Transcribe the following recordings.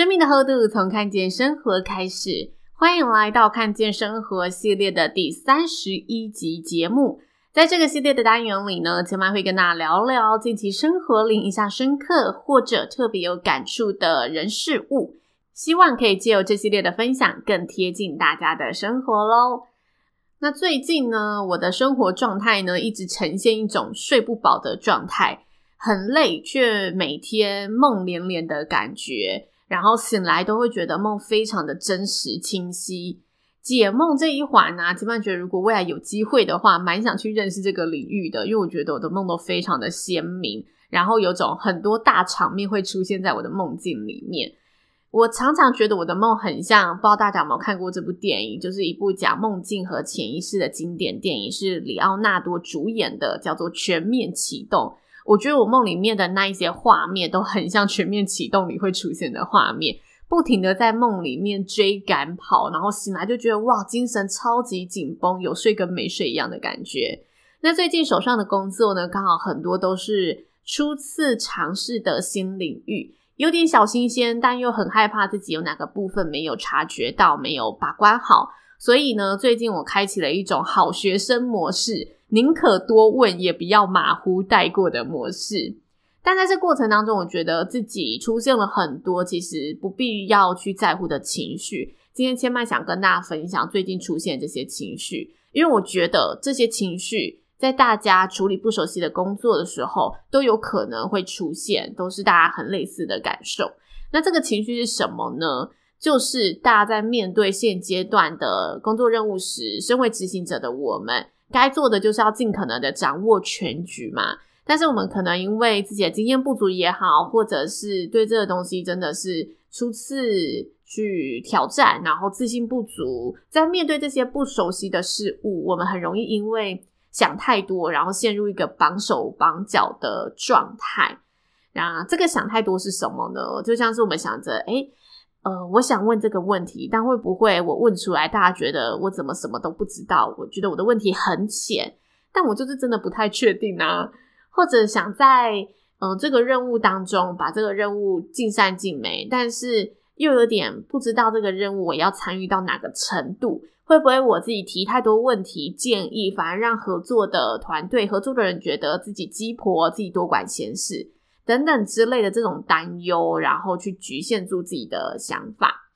生命的厚度从看见生活开始，欢迎来到看见生活系列的第三十一集节目。在这个系列的单元里呢，千嫚会跟大家聊聊近期生活里印象深刻或者特别有感触的人事物，希望可以借由这系列的分享，更贴近大家的生活喽。那最近呢，我的生活状态呢，一直呈现一种睡不饱的状态，很累，却每天梦连连的感觉。然后醒来都会觉得梦非常的真实清晰。解梦这一环呢、啊，千嫚觉得如果未来有机会的话，蛮想去认识这个领域的，因为我觉得我的梦都非常的鲜明，然后有种很多大场面会出现在我的梦境里面。我常常觉得我的梦很像，不知道大家有没有看过这部电影，就是一部讲梦境和潜意识的经典电影，是里奥纳多主演的，叫做《全面启动》。我觉得我梦里面的那一些画面都很像《全面启动》里会出现的画面，不停的在梦里面追赶跑，然后醒来就觉得哇，精神超级紧绷，有睡跟没睡一样的感觉。那最近手上的工作呢，刚好很多都是初次尝试的新领域，有点小新鲜，但又很害怕自己有哪个部分没有察觉到，没有把关好。所以呢，最近我开启了一种好学生模式。宁可多问，也不要马虎带过的模式。但在这过程当中，我觉得自己出现了很多其实不必要去在乎的情绪。今天千麦想跟大家分享最近出现这些情绪，因为我觉得这些情绪在大家处理不熟悉的工作的时候都有可能会出现，都是大家很类似的感受。那这个情绪是什么呢？就是大家在面对现阶段的工作任务时，身为执行者的我们。该做的就是要尽可能的掌握全局嘛，但是我们可能因为自己的经验不足也好，或者是对这个东西真的是初次去挑战，然后自信不足，在面对这些不熟悉的事物，我们很容易因为想太多，然后陷入一个绑手绑脚的状态。那这个想太多是什么呢？就像是我们想着，诶呃，我想问这个问题，但会不会我问出来，大家觉得我怎么什么都不知道？我觉得我的问题很浅，但我就是真的不太确定啊。或者想在呃这个任务当中把这个任务尽善尽美，但是又有点不知道这个任务我要参与到哪个程度？会不会我自己提太多问题建议，反而让合作的团队、合作的人觉得自己鸡婆，自己多管闲事？等等之类的这种担忧，然后去局限住自己的想法。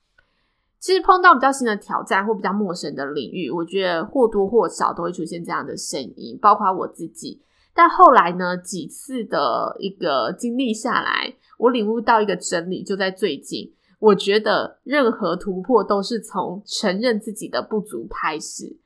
其实碰到比较新的挑战或比较陌生的领域，我觉得或多或少都会出现这样的声音，包括我自己。但后来呢，几次的一个经历下来，我领悟到一个真理，就在最近，我觉得任何突破都是从承认自己的不足开始。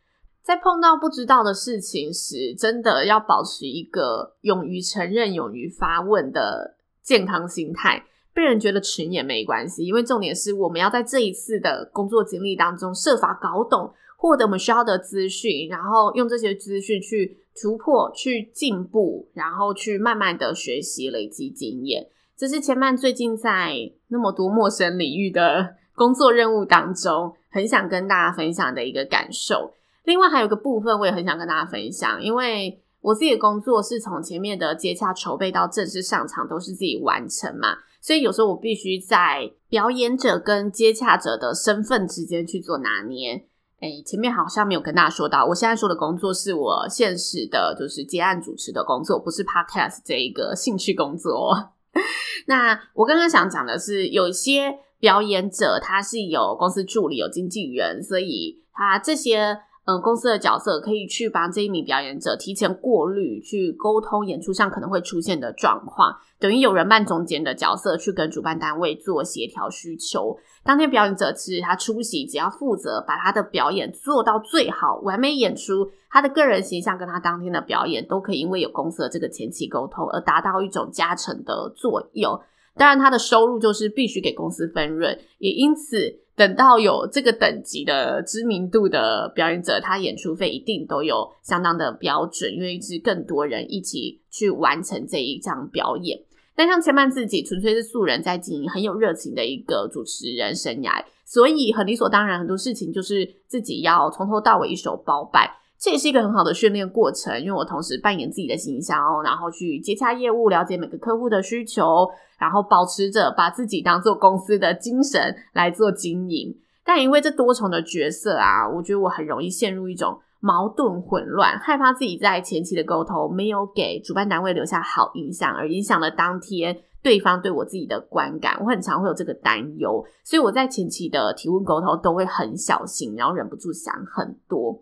在碰到不知道的事情时，真的要保持一个勇于承认、勇于发问的健康心态。被人觉得蠢也没关系，因为重点是我们要在这一次的工作经历当中设法搞懂，获得我们需要的资讯，然后用这些资讯去突破、去进步，然后去慢慢的学习、累积经验。这是千曼最近在那么多陌生领域的工作任务当中，很想跟大家分享的一个感受。另外还有个部分，我也很想跟大家分享，因为我自己的工作是从前面的接洽筹备到正式上场都是自己完成嘛，所以有时候我必须在表演者跟接洽者的身份之间去做拿捏。诶，前面好像没有跟大家说到，我现在说的工作是我现实的，就是接案主持的工作，不是 Podcast 这一个兴趣工作。那我刚刚想讲的是，有些表演者他是有公司助理、有经纪人，所以他这些。嗯，公司的角色可以去帮这一名表演者提前过滤，去沟通演出上可能会出现的状况，等于有人扮中间的角色去跟主办单位做协调需求。当天表演者其实他出席，只要负责把他的表演做到最好，完美演出，他的个人形象跟他当天的表演都可以因为有公司的这个前期沟通而达到一种加成的作用。当然，他的收入就是必须给公司分润，也因此。等到有这个等级的知名度的表演者，他演出费一定都有相当的标准，因为是更多人一起去完成这一场表演。但像千曼自己，纯粹是素人在经营，很有热情的一个主持人生涯，所以很理所当然，很多事情就是自己要从头到尾一手包办。这也是一个很好的训练过程，因为我同时扮演自己的形象哦，然后去接洽业务，了解每个客户的需求，然后保持着把自己当做公司的精神来做经营。但因为这多重的角色啊，我觉得我很容易陷入一种矛盾混乱，害怕自己在前期的沟通没有给主办单位留下好印象，而影响了当天对方对我自己的观感。我很常会有这个担忧，所以我在前期的提问沟通都会很小心，然后忍不住想很多。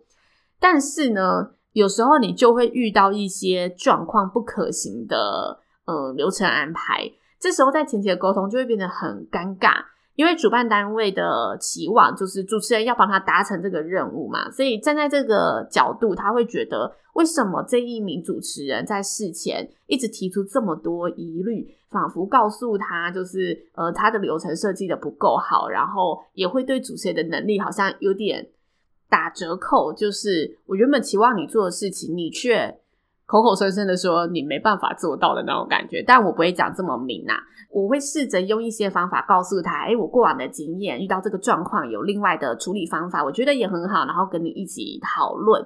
但是呢，有时候你就会遇到一些状况不可行的嗯流程安排，这时候在前期的沟通就会变得很尴尬，因为主办单位的期望就是主持人要帮他达成这个任务嘛，所以站在这个角度，他会觉得为什么这一名主持人在事前一直提出这么多疑虑，仿佛告诉他就是呃他的流程设计的不够好，然后也会对主持人的能力好像有点。打折扣，就是我原本期望你做的事情，你却口口声声的说你没办法做到的那种感觉。但我不会讲这么明啊，我会试着用一些方法告诉他，诶，我过往的经验，遇到这个状况有另外的处理方法，我觉得也很好，然后跟你一起讨论。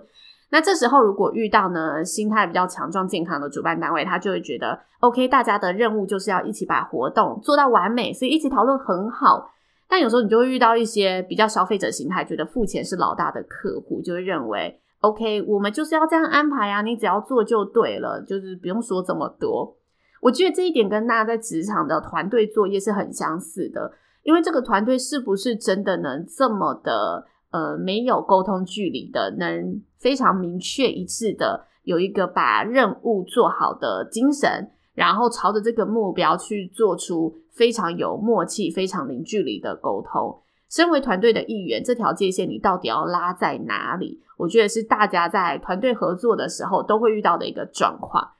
那这时候如果遇到呢，心态比较强壮健康的主办单位，他就会觉得，OK，大家的任务就是要一起把活动做到完美，所以一起讨论很好。但有时候你就会遇到一些比较消费者心态，觉得付钱是老大的客户，就会认为 OK，我们就是要这样安排啊，你只要做就对了，就是不用说这么多。我觉得这一点跟大家在职场的团队作业是很相似的，因为这个团队是不是真的能这么的呃没有沟通距离的，能非常明确一致的有一个把任务做好的精神，然后朝着这个目标去做出。非常有默契、非常零距离的沟通。身为团队的一员，这条界限你到底要拉在哪里？我觉得是大家在团队合作的时候都会遇到的一个状况。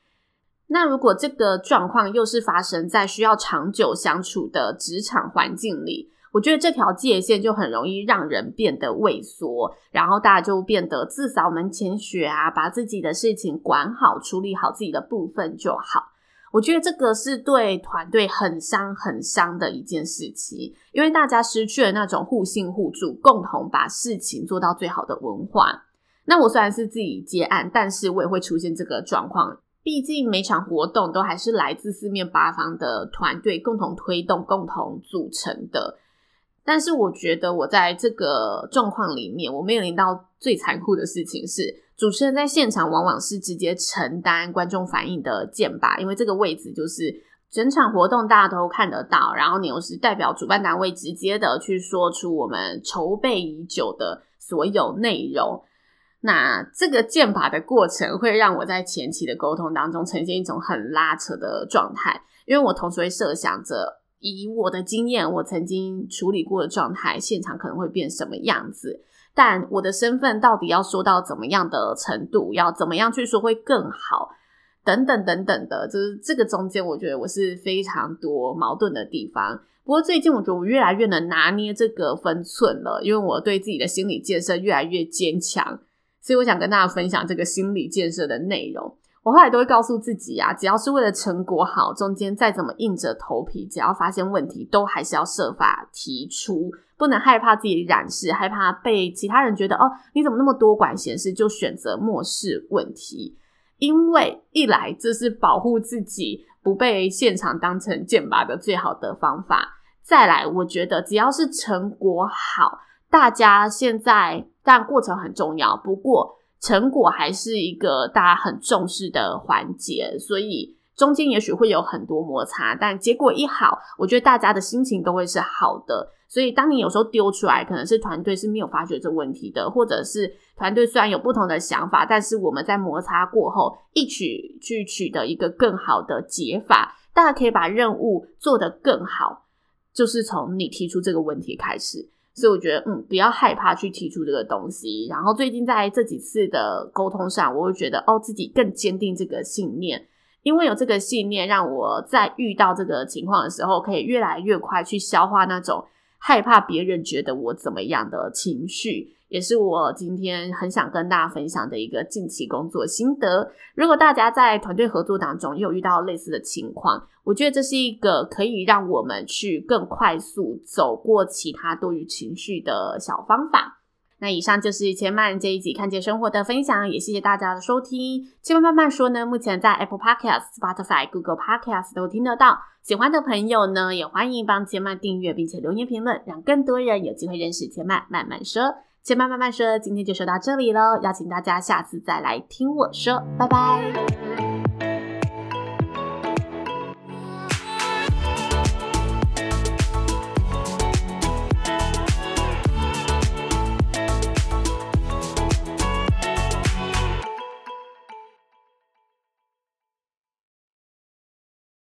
那如果这个状况又是发生在需要长久相处的职场环境里，我觉得这条界限就很容易让人变得畏缩，然后大家就变得自扫门前雪啊，把自己的事情管好，处理好自己的部分就好。我觉得这个是对团队很伤、很伤的一件事情，因为大家失去了那种互信互助、共同把事情做到最好的文化。那我虽然是自己接案，但是我也会出现这个状况。毕竟每场活动都还是来自四面八方的团队共同推动、共同组成的。但是我觉得我在这个状况里面，我面临到最残酷的事情是，主持人在现场往往是直接承担观众反应的箭靶，因为这个位置就是整场活动大家都看得到，然后你又是代表主办单位直接的去说出我们筹备已久的所有内容。那这个箭靶的过程会让我在前期的沟通当中呈现一种很拉扯的状态，因为我同时会设想着。以我的经验，我曾经处理过的状态，现场可能会变什么样子？但我的身份到底要说到怎么样的程度，要怎么样去说会更好？等等等等的，就是这个中间，我觉得我是非常多矛盾的地方。不过最近，我觉得我越来越能拿捏这个分寸了，因为我对自己的心理建设越来越坚强，所以我想跟大家分享这个心理建设的内容。我后来都会告诉自己啊，只要是为了成果好，中间再怎么硬着头皮，只要发现问题，都还是要设法提出，不能害怕自己染事，害怕被其他人觉得哦，你怎么那么多管闲事，就选择漠视问题。因为一来这是保护自己不被现场当成箭靶的最好的方法，再来，我觉得只要是成果好，大家现在但过程很重要，不过。成果还是一个大家很重视的环节，所以中间也许会有很多摩擦，但结果一好，我觉得大家的心情都会是好的。所以，当你有时候丢出来，可能是团队是没有发觉这问题的，或者是团队虽然有不同的想法，但是我们在摩擦过后，一起去取得一个更好的解法，大家可以把任务做得更好，就是从你提出这个问题开始。所以我觉得，嗯，不要害怕去提出这个东西。然后最近在这几次的沟通上，我会觉得，哦，自己更坚定这个信念。因为有这个信念，让我在遇到这个情况的时候，可以越来越快去消化那种害怕别人觉得我怎么样的情绪，也是我今天很想跟大家分享的一个近期工作心得。如果大家在团队合作当中也有遇到类似的情况，我觉得这是一个可以让我们去更快速走过其他多余情绪的小方法。那以上就是千曼这一集看见生活的分享，也谢谢大家的收听。千曼慢慢说呢，目前在 Apple Podcast、Spotify、Google Podcast 都听得到。喜欢的朋友呢，也欢迎帮千曼订阅，并且留言评论，让更多人有机会认识千曼慢慢说。千慢慢慢说，今天就说到这里喽，邀请大家下次再来听我说，拜拜。